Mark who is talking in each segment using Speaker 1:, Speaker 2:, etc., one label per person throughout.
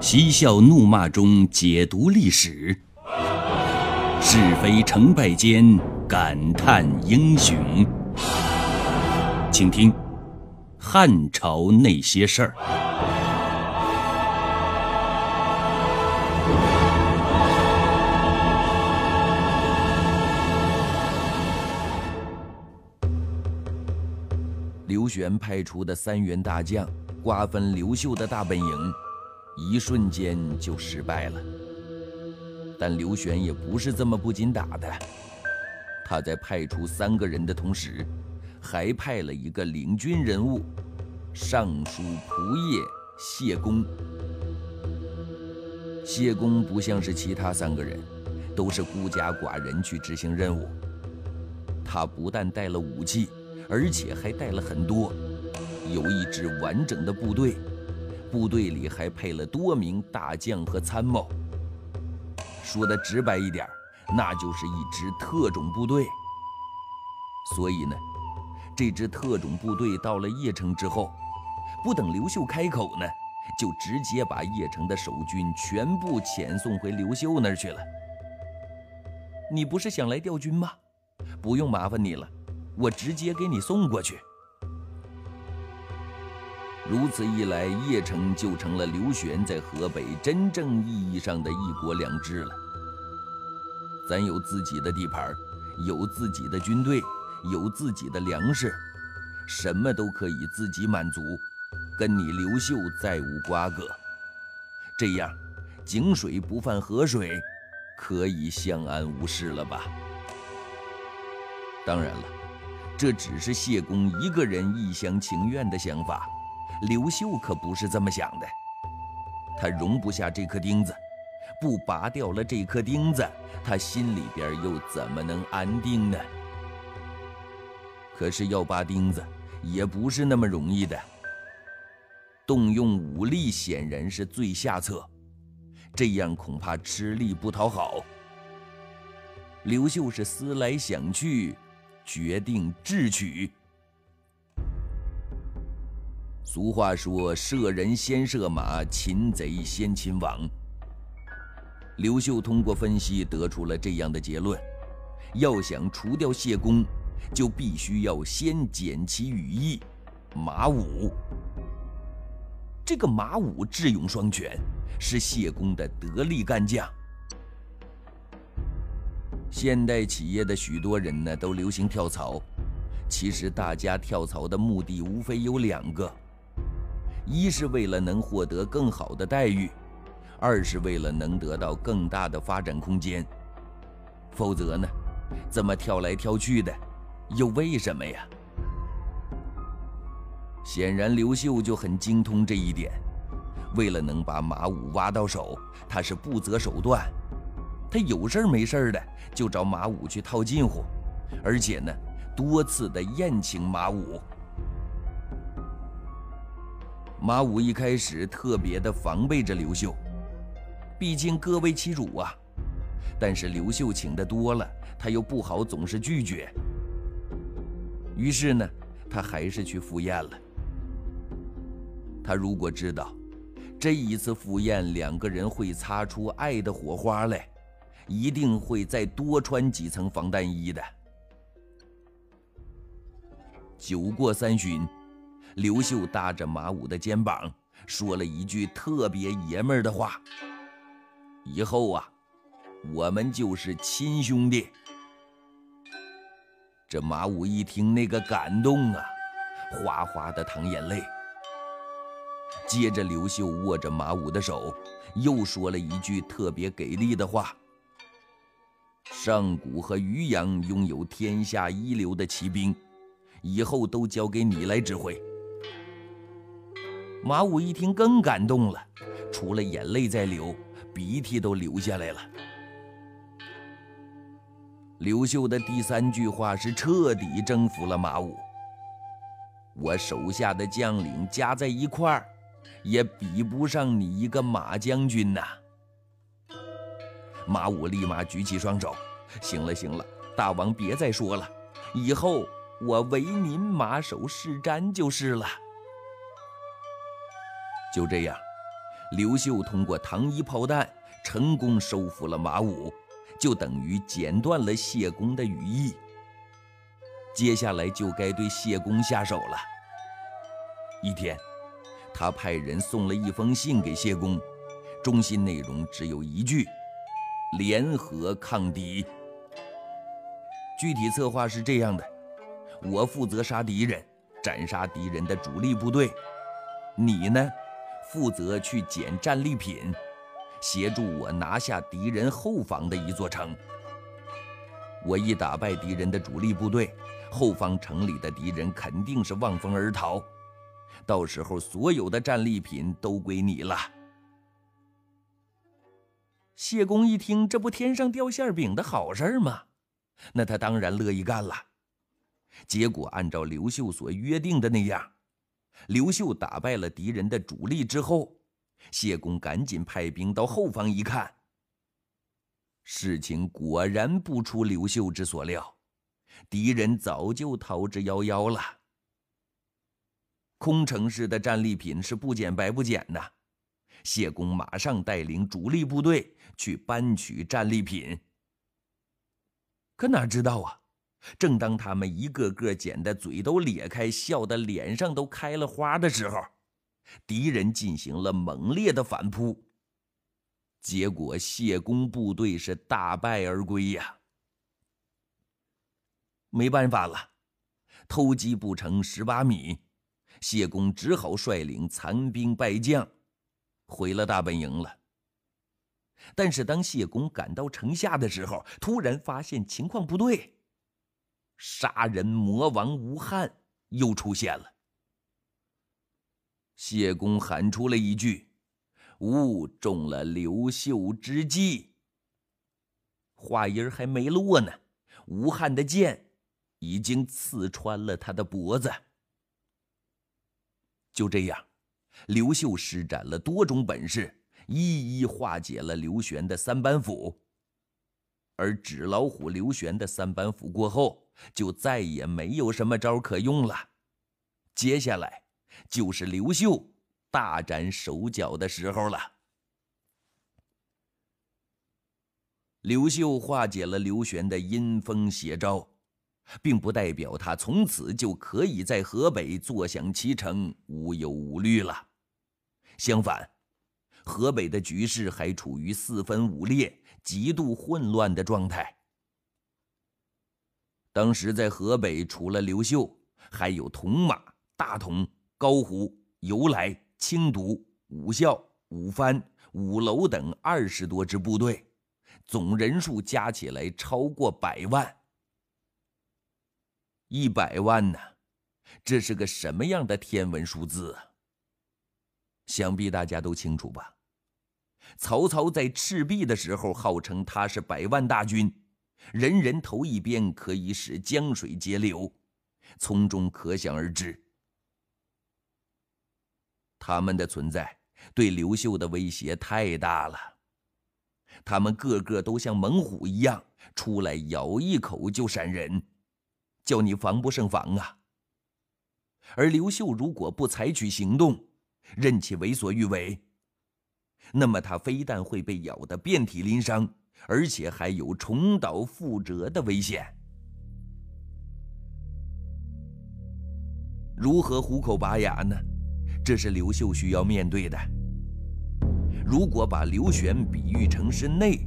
Speaker 1: 嬉笑怒骂中解读历史，是非成败间感叹英雄。请听《汉朝那些事儿》。
Speaker 2: 刘玄派出的三员大将瓜分刘秀的大本营，一瞬间就失败了。但刘玄也不是这么不经打的，他在派出三个人的同时，还派了一个领军人物——尚书仆射谢公。谢公不像是其他三个人，都是孤家寡人去执行任务。他不但带了武器。而且还带了很多，有一支完整的部队，部队里还配了多名大将和参谋。说的直白一点，那就是一支特种部队。所以呢，这支特种部队到了邺城之后，不等刘秀开口呢，就直接把邺城的守军全部遣送回刘秀那儿去了。你不是想来调军吗？不用麻烦你了。我直接给你送过去。如此一来，邺城就成了刘玄在河北真正意义上的一国两制了。咱有自己的地盘，有自己的军队，有自己的粮食，什么都可以自己满足，跟你刘秀再无瓜葛。这样，井水不犯河水，可以相安无事了吧？当然了。这只是谢公一个人一厢情愿的想法，刘秀可不是这么想的。他容不下这颗钉子，不拔掉了这颗钉子，他心里边又怎么能安定呢？可是要拔钉子，也不是那么容易的。动用武力显然是最下策，这样恐怕吃力不讨好。刘秀是思来想去。决定智取。俗话说：“射人先射马，擒贼先擒王。”刘秀通过分析得出了这样的结论：要想除掉谢公，就必须要先剪其羽翼。马武，这个马武智勇双全，是谢公的得力干将。现代企业的许多人呢，都流行跳槽。其实大家跳槽的目的无非有两个：一是为了能获得更好的待遇，二是为了能得到更大的发展空间。否则呢，这么跳来跳去的，又为什么呀？显然刘秀就很精通这一点。为了能把马武挖到手，他是不择手段。他有事没事的就找马武去套近乎，而且呢，多次的宴请马武。马武一开始特别的防备着刘秀，毕竟各为其主啊。但是刘秀请的多了，他又不好总是拒绝。于是呢，他还是去赴宴了。他如果知道这一次赴宴两个人会擦出爱的火花来。一定会再多穿几层防弹衣的。酒过三巡，刘秀搭着马武的肩膀，说了一句特别爷们儿的话：“以后啊，我们就是亲兄弟。”这马武一听，那个感动啊，哗哗的淌眼泪。接着，刘秀握着马武的手，又说了一句特别给力的话。上古和渔阳拥有天下一流的骑兵，以后都交给你来指挥。马武一听更感动了，除了眼泪在流，鼻涕都流下来了。刘秀的第三句话是彻底征服了马武。我手下的将领加在一块儿，也比不上你一个马将军呐。马武立马举起双手：“行了行了，大王别再说了，以后我唯您马首是瞻就是了。”就这样，刘秀通过糖衣炮弹成功收复了马武，就等于剪断了谢公的羽翼。接下来就该对谢公下手了。一天，他派人送了一封信给谢公，中心内容只有一句：联合抗敌。具体策划是这样的：我负责杀敌人，斩杀敌人的主力部队，你呢？负责去捡战利品，协助我拿下敌人后方的一座城。我一打败敌人的主力部队，后方城里的敌人肯定是望风而逃，到时候所有的战利品都归你了。谢公一听，这不天上掉馅饼的好事吗？那他当然乐意干了。结果按照刘秀所约定的那样。刘秀打败了敌人的主力之后，谢公赶紧派兵到后方一看，事情果然不出刘秀之所料，敌人早就逃之夭夭了。空城市的战利品是不捡白不捡的，谢公马上带领主力部队去搬取战利品。可哪知道啊！正当他们一个个捡的嘴都咧开，笑得脸上都开了花的时候，敌人进行了猛烈的反扑，结果谢公部队是大败而归呀。没办法了，偷鸡不成蚀把米，谢公只好率领残兵败将，回了大本营了。但是当谢公赶到城下的时候，突然发现情况不对。杀人魔王吴汉又出现了。谢公喊出了一句：“吾中了刘秀之计。”话音还没落呢，吴汉的剑已经刺穿了他的脖子。就这样，刘秀施展了多种本事，一一化解了刘玄的三板斧。而纸老虎刘玄的三板斧过后。就再也没有什么招可用了，接下来就是刘秀大展手脚的时候了。刘秀化解了刘玄的阴风邪招，并不代表他从此就可以在河北坐享其成、无忧无虑了。相反，河北的局势还处于四分五裂、极度混乱的状态。当时在河北，除了刘秀，还有铜马、大同、高胡、由来、青毒、武孝、武藩、武楼等二十多支部队，总人数加起来超过百万。一百万呢，这是个什么样的天文数字啊？想必大家都清楚吧？曹操在赤壁的时候，号称他是百万大军。人人头一边，可以使江水截流，从中可想而知，他们的存在对刘秀的威胁太大了。他们个个都像猛虎一样，出来咬一口就闪人，叫你防不胜防啊。而刘秀如果不采取行动，任其为所欲为，那么他非但会被咬得遍体鳞伤。而且还有重蹈覆辙的危险。如何虎口拔牙呢？这是刘秀需要面对的。如果把刘玄比喻成是内，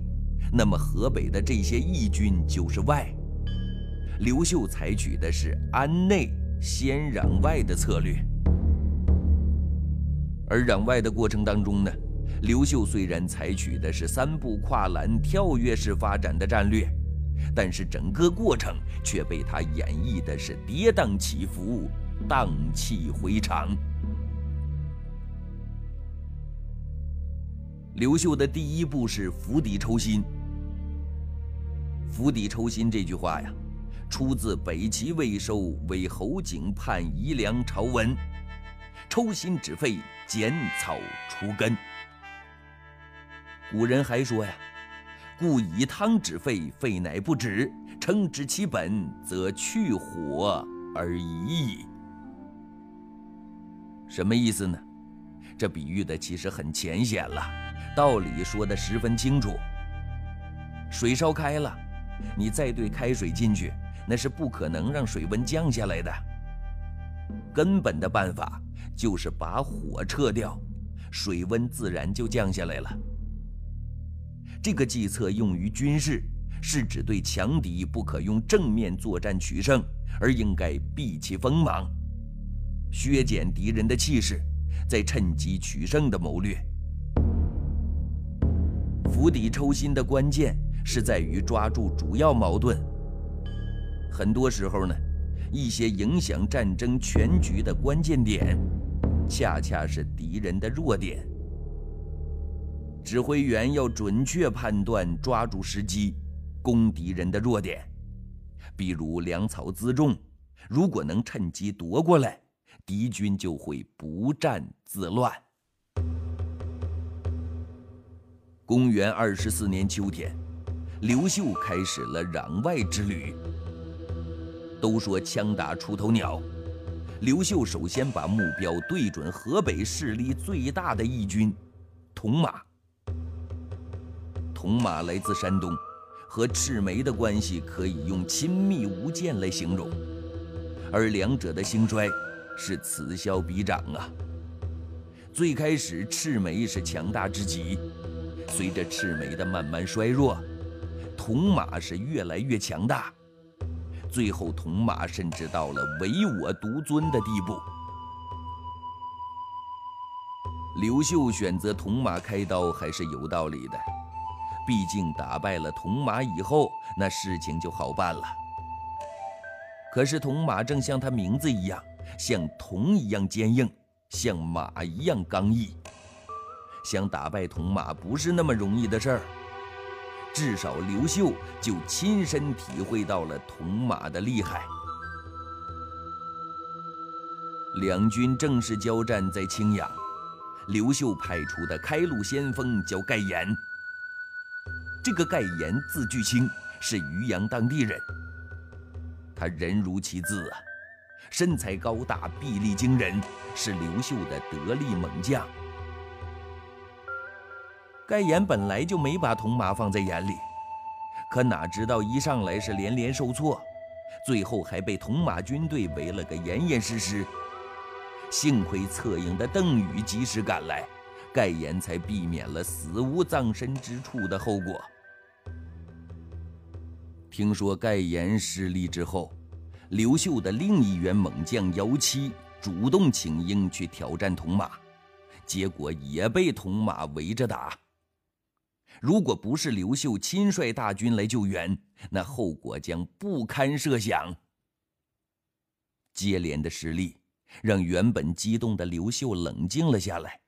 Speaker 2: 那么河北的这些义军就是外。刘秀采取的是安内先攘外的策略，而攘外的过程当中呢？刘秀虽然采取的是三步跨栏、跳跃式发展的战略，但是整个过程却被他演绎的是跌宕起伏、荡气回肠。刘秀的第一步是釜底抽薪。釜底抽薪这句话呀，出自北齐魏收为侯景判夷良朝文：“抽薪止沸，剪草除根。”古人还说呀：“故以汤止沸，沸乃不止；称之其本，则去火而已矣。”什么意思呢？这比喻的其实很浅显了，道理说的十分清楚。水烧开了，你再兑开水进去，那是不可能让水温降下来的。根本的办法就是把火撤掉，水温自然就降下来了。这个计策用于军事，是指对强敌不可用正面作战取胜，而应该避其锋芒，削减敌人的气势，再趁机取胜的谋略。釜底抽薪的关键是在于抓住主要矛盾。很多时候呢。一些影响战争全局的关键点，恰恰是敌人的弱点。指挥员要准确判断，抓住时机，攻敌人的弱点。比如粮草辎重，如果能趁机夺过来，敌军就会不战自乱。公元二十四年秋天，刘秀开始了攘外之旅。都说枪打出头鸟，刘秀首先把目标对准河北势力最大的义军——铜马。铜马来自山东，和赤眉的关系可以用亲密无间来形容，而两者的兴衰是此消彼长啊。最开始赤眉是强大之极，随着赤眉的慢慢衰弱，铜马是越来越强大。最后，铜马甚至到了唯我独尊的地步。刘秀选择铜马开刀还是有道理的，毕竟打败了铜马以后，那事情就好办了。可是铜马正像他名字一样，像铜一样坚硬，像马一样刚毅，想打败铜马不是那么容易的事儿。至少刘秀就亲身体会到了铜马的厉害。两军正式交战在青阳，刘秀派出的开路先锋叫盖延。这个盖延字巨清，是渔阳当地人。他人如其字啊，身材高大，臂力惊人，是刘秀的得力猛将。盖岩本来就没把铜马放在眼里，可哪知道一上来是连连受挫，最后还被铜马军队围了个严严实实。幸亏策应的邓禹及时赶来，盖岩才避免了死无葬身之处的后果。听说盖岩失利之后，刘秀的另一员猛将姚七主动请缨去挑战铜马，结果也被铜马围着打。如果不是刘秀亲率大军来救援，那后果将不堪设想。接连的失利让原本激动的刘秀冷静了下来，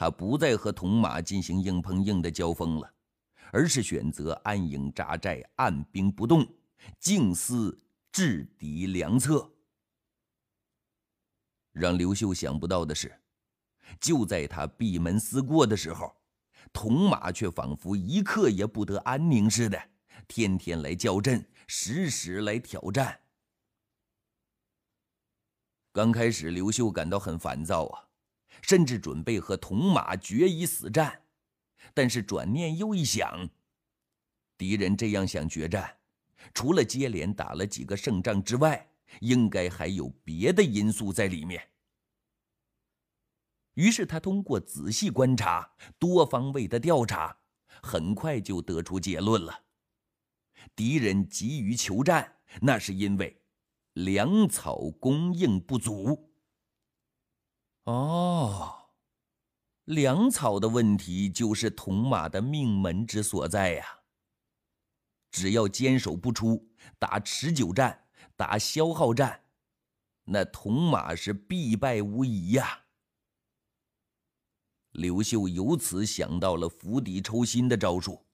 Speaker 2: 他不再和铜马进行硬碰硬的交锋了，而是选择安营扎寨、按兵不动，静思制敌良策。让刘秀想不到的是，就在他闭门思过的时候。铜马却仿佛一刻也不得安宁似的，天天来叫阵，时时来挑战。刚开始，刘秀感到很烦躁啊，甚至准备和铜马决一死战。但是转念又一想，敌人这样想决战，除了接连打了几个胜仗之外，应该还有别的因素在里面。于是他通过仔细观察、多方位的调查，很快就得出结论了：敌人急于求战，那是因为粮草供应不足。哦，粮草的问题就是铜马的命门之所在呀！只要坚守不出，打持久战、打消耗战，那铜马是必败无疑呀！刘秀由此想到了釜底抽薪的招数，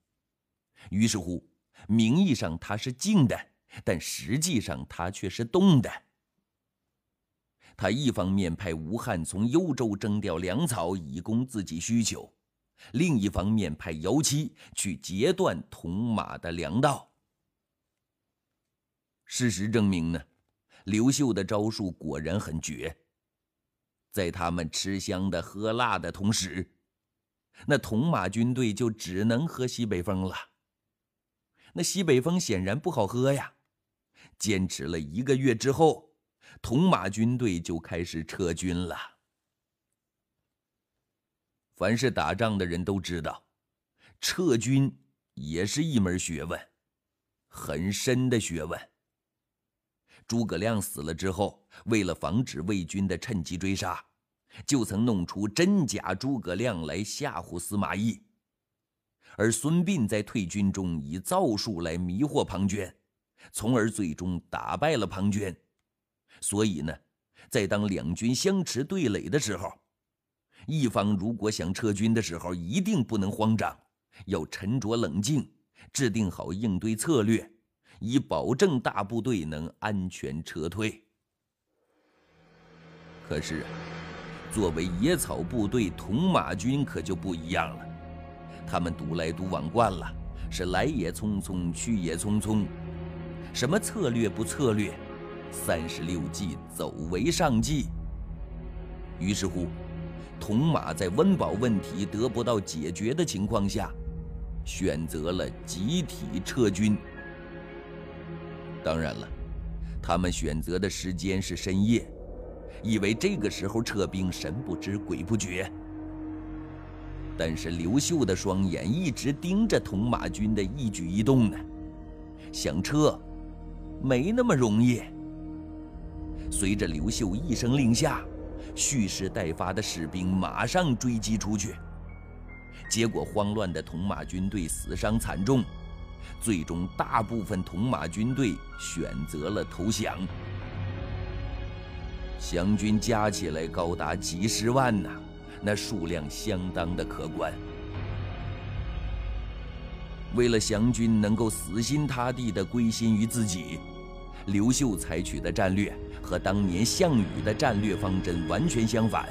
Speaker 2: 于是乎，名义上他是静的，但实际上他却是动的。他一方面派吴汉从幽州征调粮草以供自己需求，另一方面派姚七去截断铜马的粮道。事实证明呢，刘秀的招数果然很绝。在他们吃香的喝辣的同时，那铜马军队就只能喝西北风了。那西北风显然不好喝呀。坚持了一个月之后，铜马军队就开始撤军了。凡是打仗的人都知道，撤军也是一门学问，很深的学问。诸葛亮死了之后，为了防止魏军的趁机追杀，就曾弄出真假诸葛亮来吓唬司马懿。而孙膑在退军中以造术来迷惑庞涓，从而最终打败了庞涓。所以呢，在当两军相持对垒的时候，一方如果想撤军的时候，一定不能慌张，要沉着冷静，制定好应对策略。以保证大部队能安全撤退。可是，作为野草部队，铜马军可就不一样了。他们独来独往惯了，是来也匆匆，去也匆匆。什么策略不策略？三十六计，走为上计。于是乎，铜马在温饱问题得不到解决的情况下，选择了集体撤军。当然了，他们选择的时间是深夜，以为这个时候撤兵神不知鬼不觉。但是刘秀的双眼一直盯着铜马军的一举一动呢，想撤，没那么容易。随着刘秀一声令下，蓄势待发的士兵马上追击出去，结果慌乱的铜马军队死伤惨重。最终，大部分铜马军队选择了投降。降军加起来高达几十万呢，那数量相当的可观。为了降军能够死心塌地地归心于自己，刘秀采取的战略和当年项羽的战略方针完全相反。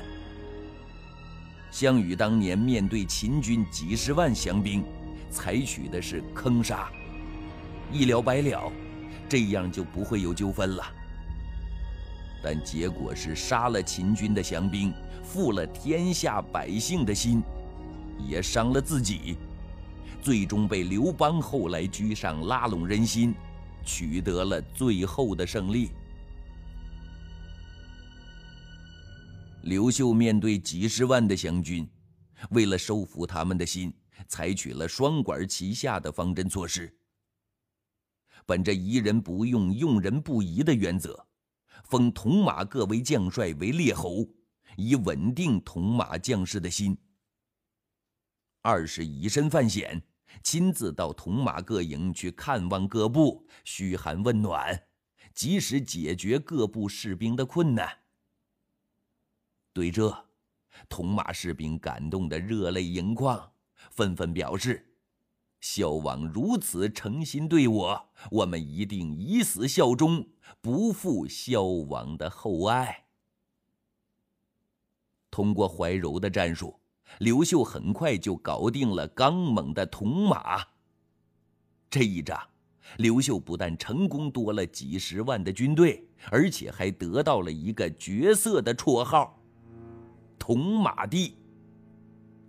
Speaker 2: 项羽当年面对秦军几十万降兵。采取的是坑杀，一了百了，这样就不会有纠纷了。但结果是杀了秦军的降兵，负了天下百姓的心，也伤了自己，最终被刘邦后来居上，拉拢人心，取得了最后的胜利。刘秀面对几十万的降军，为了收服他们的心。采取了双管齐下的方针措施，本着疑人不用、用人不疑的原则，封铜马各为将帅为列侯，以稳定铜马将士的心。二是以身犯险，亲自到铜马各营去看望各部，嘘寒问暖，及时解决各部士兵的困难。对这，铜马士兵感动得热泪盈眶。纷纷表示：“孝王如此诚心对我，我们一定以死效忠，不负孝王的厚爱。”通过怀柔的战术，刘秀很快就搞定了刚猛的铜马。这一仗，刘秀不但成功多了几十万的军队，而且还得到了一个绝色的绰号——“铜马帝”，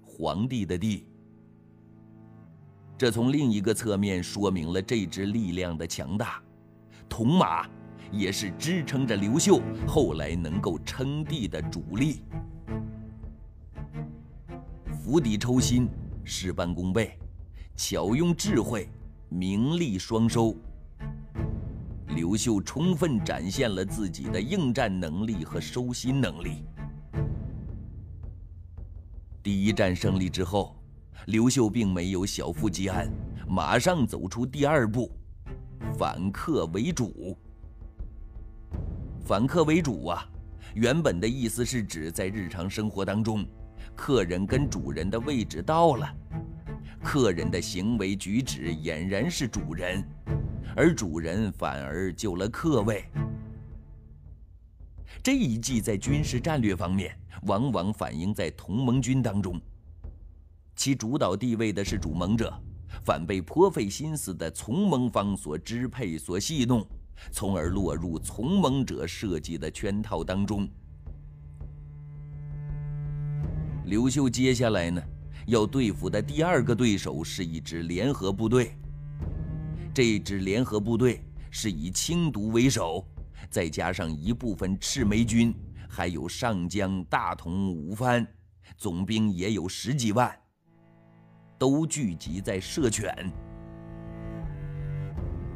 Speaker 2: 皇帝的帝。这从另一个侧面说明了这支力量的强大，铜马也是支撑着刘秀后来能够称帝的主力。釜底抽薪，事半功倍，巧用智慧，名利双收。刘秀充分展现了自己的应战能力和收心能力。第一战胜利之后。刘秀并没有小富即安，马上走出第二步，反客为主。反客为主啊，原本的意思是指在日常生活当中，客人跟主人的位置到了，客人的行为举止俨然是主人，而主人反而救了客位。这一计在军事战略方面，往往反映在同盟军当中。其主导地位的是主盟者，反被颇费心思的从盟方所支配、所戏弄，从而落入从盟者设计的圈套当中。刘秀接下来呢，要对付的第二个对手是一支联合部队。这支联合部队是以清毒为首，再加上一部分赤眉军，还有上将大同吴藩，总兵也有十几万，都聚集在射犬。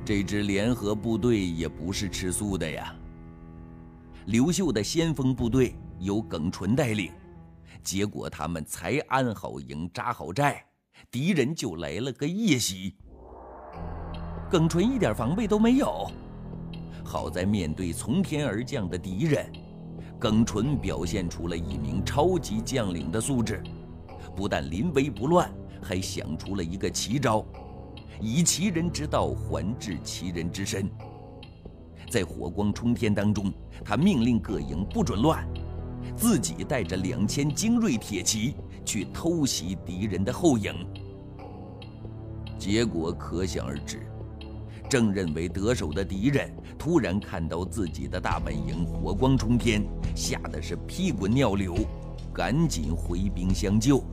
Speaker 2: 这支联合部队也不是吃素的呀。刘秀的先锋部队由耿纯带领，结果他们才安好营、扎好寨，敌人就来了个夜袭。耿纯一点防备都没有，好在面对从天而降的敌人，耿纯表现出了一名超级将领的素质，不但临危不乱，还想出了一个奇招，以其人之道还治其人之身。在火光冲天当中，他命令各营不准乱，自己带着两千精锐铁骑去偷袭敌人的后营。结果可想而知，正认为得手的敌人突然看到自己的大本营火光冲天，吓得是屁滚尿流，赶紧回兵相救。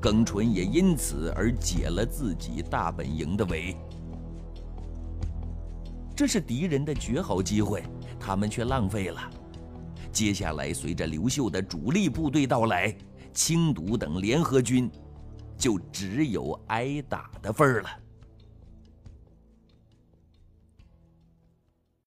Speaker 2: 耿纯也因此而解了自己大本营的围。这是敌人的绝好机会，他们却浪费了。接下来，随着刘秀的主力部队到来，青毒等联合军就只有挨打的份儿了。